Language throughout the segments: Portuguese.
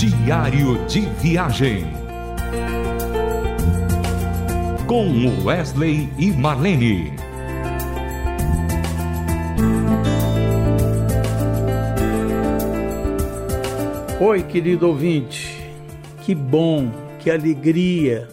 Diário de Viagem. Com Wesley e Marlene. Oi, querido ouvinte. Que bom, que alegria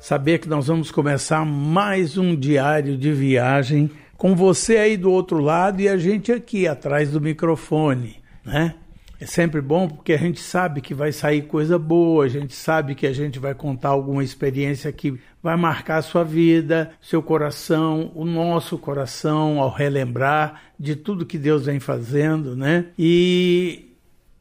saber que nós vamos começar mais um diário de viagem com você aí do outro lado e a gente aqui atrás do microfone, né? É sempre bom porque a gente sabe que vai sair coisa boa, a gente sabe que a gente vai contar alguma experiência que vai marcar a sua vida, seu coração, o nosso coração ao relembrar de tudo que Deus vem fazendo, né? E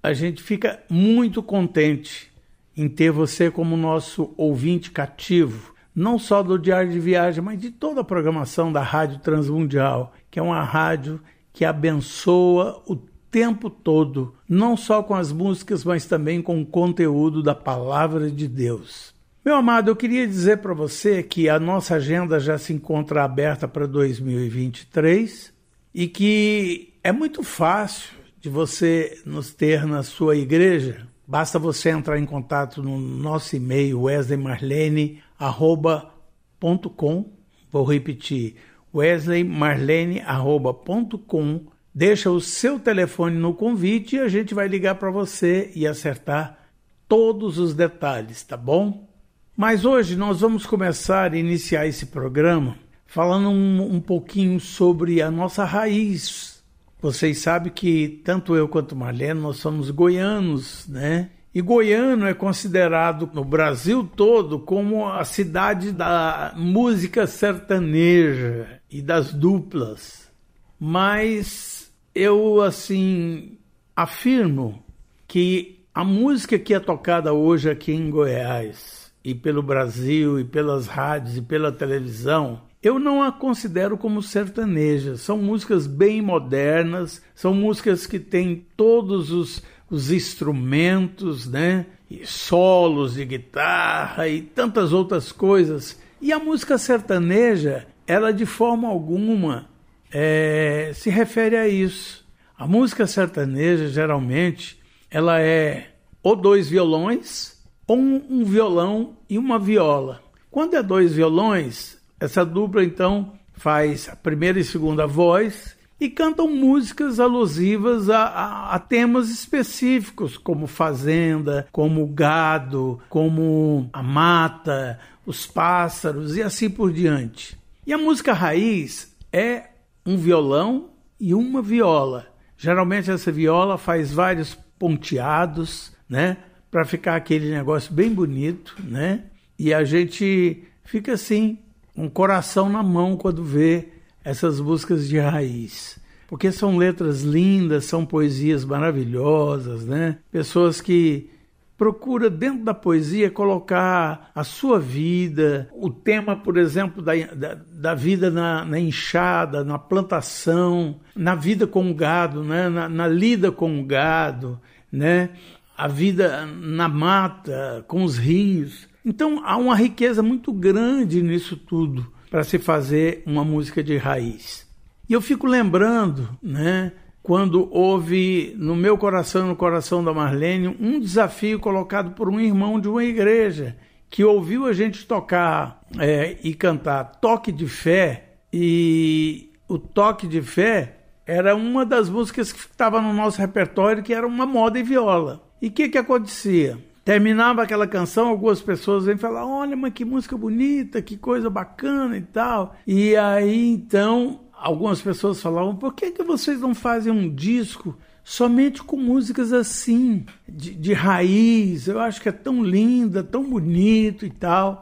a gente fica muito contente em ter você como nosso ouvinte cativo, não só do Diário de Viagem, mas de toda a programação da Rádio Transmundial, que é uma rádio que abençoa o tempo todo, não só com as músicas, mas também com o conteúdo da palavra de Deus. Meu amado, eu queria dizer para você que a nossa agenda já se encontra aberta para 2023 e que é muito fácil de você nos ter na sua igreja. Basta você entrar em contato no nosso e-mail wesleymarlene@com. Vou repetir: wesleymarlene@com Deixa o seu telefone no convite e a gente vai ligar para você e acertar todos os detalhes, tá bom? Mas hoje nós vamos começar iniciar esse programa falando um, um pouquinho sobre a nossa raiz. Vocês sabem que tanto eu quanto Marlene nós somos goianos, né? E Goiano é considerado no Brasil todo como a cidade da música sertaneja e das duplas. Mas eu assim afirmo que a música que é tocada hoje aqui em Goiás e pelo Brasil e pelas rádios e pela televisão, eu não a considero como sertaneja. São músicas bem modernas, são músicas que têm todos os, os instrumentos, né? E solos de guitarra e tantas outras coisas. E a música sertaneja, ela de forma alguma é, se refere a isso. A música sertaneja, geralmente, ela é ou dois violões, ou um, um violão e uma viola. Quando é dois violões, essa dupla, então, faz a primeira e segunda voz e cantam músicas alusivas a, a, a, temas específicos, como fazenda, como gado, como a mata, os pássaros e assim por diante. E a música raiz é um violão e uma viola. Geralmente essa viola faz vários ponteados, né, para ficar aquele negócio bem bonito, né? E a gente fica assim, um coração na mão quando vê essas músicas de raiz. Porque são letras lindas, são poesias maravilhosas, né? Pessoas que procura dentro da poesia colocar a sua vida, o tema, por exemplo, da, da, da vida na, na, enxada, na plantação, na vida com o gado, né? na, na lida com o gado, né? a vida na mata, com os rios. Então há uma riqueza muito grande nisso tudo para se fazer uma música de raiz. E eu fico lembrando, né? Quando houve no meu coração e no coração da Marlene um desafio colocado por um irmão de uma igreja que ouviu a gente tocar é, e cantar Toque de Fé e o Toque de Fé era uma das músicas que estava no nosso repertório que era uma moda e viola. E o que, que acontecia? Terminava aquela canção, algumas pessoas vêm falar: olha, mas que música bonita, que coisa bacana e tal. E aí então algumas pessoas falavam: por que, que vocês não fazem um disco somente com músicas assim, de, de raiz? Eu acho que é tão linda, tão bonito e tal.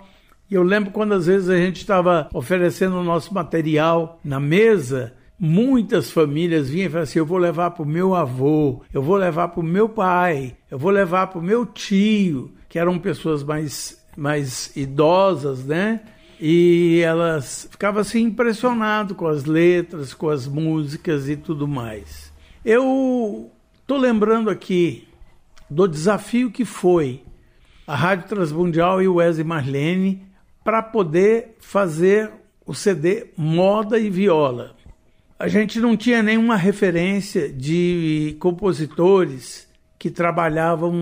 E eu lembro quando às vezes a gente estava oferecendo o nosso material na mesa, muitas famílias vinham e falavam assim: eu vou levar para o meu avô, eu vou levar para o meu pai, eu vou levar para o meu tio, que eram pessoas mais, mais idosas, né? E elas ficavam assim impressionado com as letras, com as músicas e tudo mais. Eu tô lembrando aqui do desafio que foi a Rádio Transmundial e o Wesley Marlene para poder fazer o CD Moda e Viola. A gente não tinha nenhuma referência de compositores que trabalhavam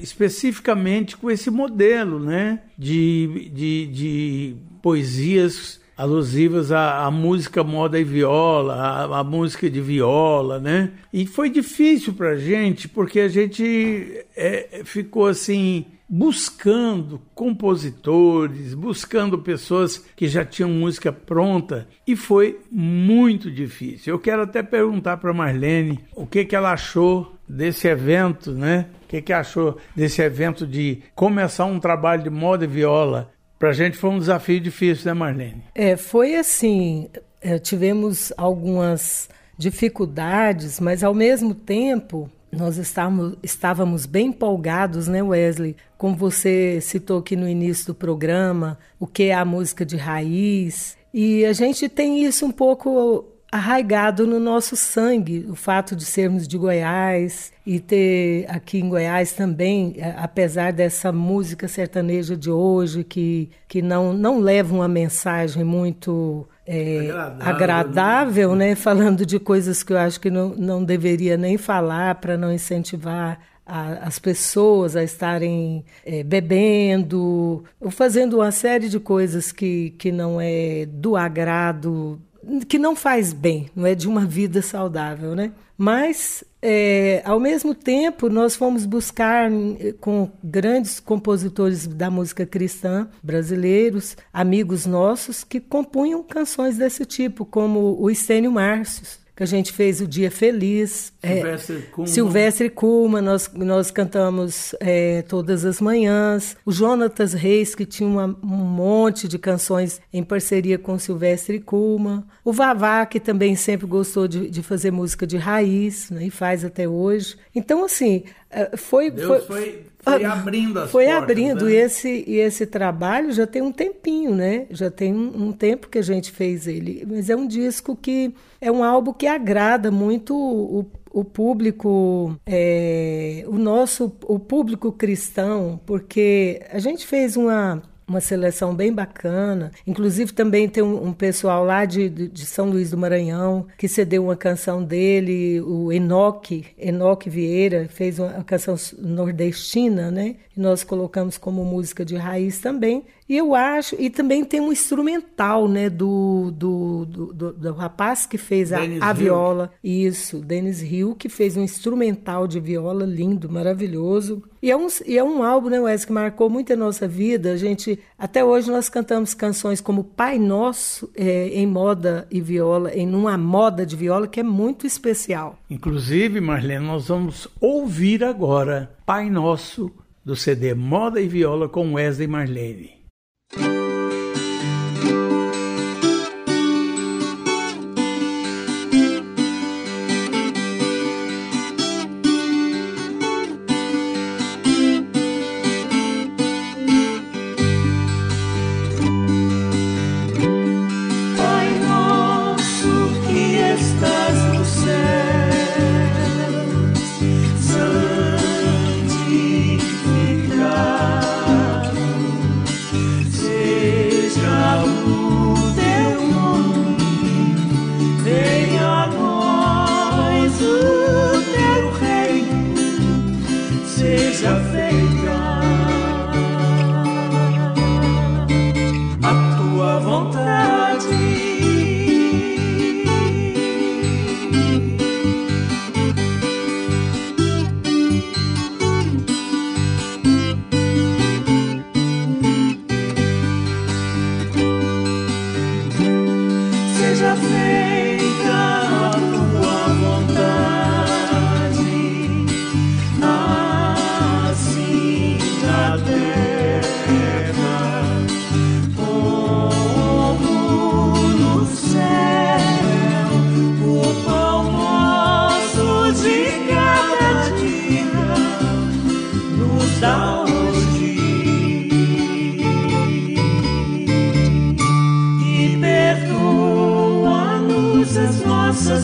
especificamente com esse modelo né, de, de, de poesias alusivas à, à, música moda e viola, à, à, música de viola, né? E foi difícil para a gente porque a gente é, ficou assim buscando compositores, buscando pessoas que já tinham música pronta e foi muito difícil. Eu quero até perguntar para Marlene o que, que ela achou desse evento, né? O que, que achou desse evento de começar um trabalho de moda e viola para a gente foi um desafio difícil, né, Marlene? É, foi assim. É, tivemos algumas dificuldades, mas ao mesmo tempo nós estávamos, estávamos bem empolgados, né, Wesley? Como você citou aqui no início do programa, o que é a música de raiz. E a gente tem isso um pouco arraigado no nosso sangue, o fato de sermos de Goiás e ter aqui em Goiás também, é, apesar dessa música sertaneja de hoje que, que não, não leva uma mensagem muito é, agradável, agradável né? né? Falando de coisas que eu acho que não, não deveria nem falar para não incentivar a, as pessoas a estarem é, bebendo, ou fazendo uma série de coisas que, que não é do agrado que não faz bem, não é de uma vida saudável, né? Mas, é, ao mesmo tempo, nós fomos buscar com grandes compositores da música cristã brasileiros, amigos nossos, que compunham canções desse tipo, como o Estênio Márcios, que a gente fez o Dia Feliz. Silvestre é, Kuma. Silvestre Kuma, nós, nós cantamos é, todas as manhãs. O Jonatas Reis, que tinha uma, um monte de canções em parceria com Silvestre Kuma. O Vavá, que também sempre gostou de, de fazer música de raiz, né, e faz até hoje. Então, assim, é, foi... Deus foi, foi foi ah, abrindo as Foi portas, abrindo, né? e, esse, e esse trabalho já tem um tempinho, né? Já tem um, um, tempo que a gente fez ele. Mas é um disco que é um álbum que agrada muito o, o público, é, o nosso o público cristão, porque a gente fez uma uma seleção bem bacana. Inclusive, também tem um, um pessoal lá de, de, São Luís do Maranhão que cedeu uma canção dele, o Enoque, Enoque Vieira, fez uma canção nordestina, né? E nós colocamos como música de raiz também. E eu acho, e também tem um instrumental, né, do, do, do, do, do rapaz que fez a, a viola. Isso, Denis Hill, que fez um instrumental de viola lindo, maravilhoso. E é um, e é um álbum, né, Wes, que marcou muito a nossa vida. A gente, até hoje nós cantamos canções como Pai Nosso é, em moda e viola, em uma moda de viola que é muito especial. Inclusive, Marlene, nós vamos ouvir agora Pai Nosso do CD Moda e Viola com Wesley Marlene. Porque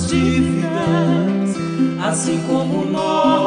dívidas, assim como nós.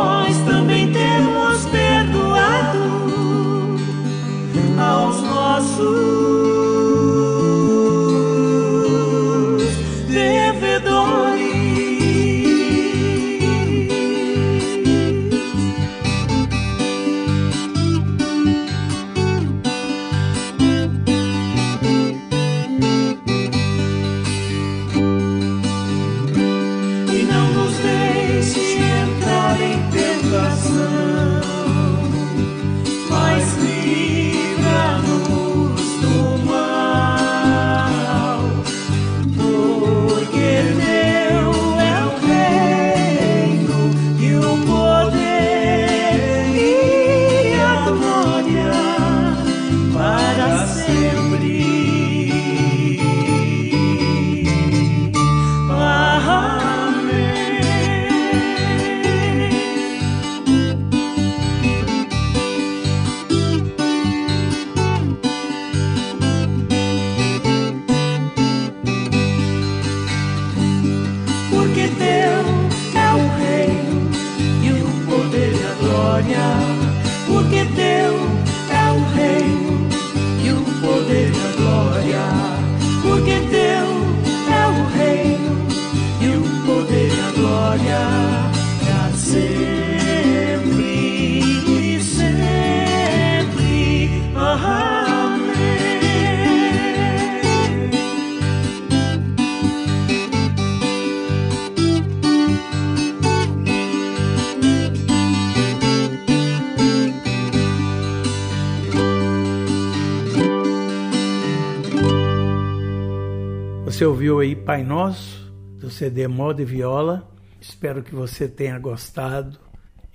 Você ouviu aí Pai Nosso, do CD Moda e Viola. Espero que você tenha gostado.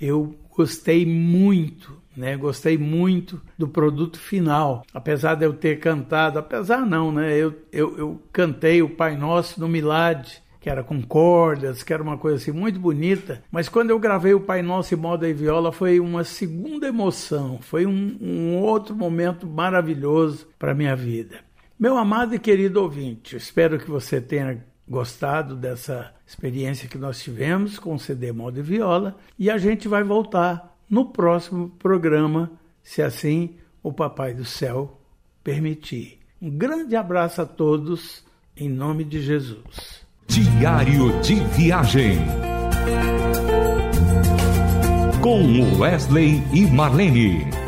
Eu gostei muito, né? Gostei muito do produto final. Apesar de eu ter cantado, apesar não, né? Eu, eu, eu cantei o Pai Nosso no Milad, que era com cordas, que era uma coisa assim muito bonita. Mas quando eu gravei o Pai Nosso moda e viola, foi uma segunda emoção, foi um, um outro momento maravilhoso para minha vida. Meu amado e querido ouvinte, espero que você tenha gostado dessa experiência que nós tivemos com o CD Moda e Viola e a gente vai voltar no próximo programa, se assim o Papai do Céu permitir. Um grande abraço a todos, em nome de Jesus. Diário de Viagem. Com Wesley e Marlene.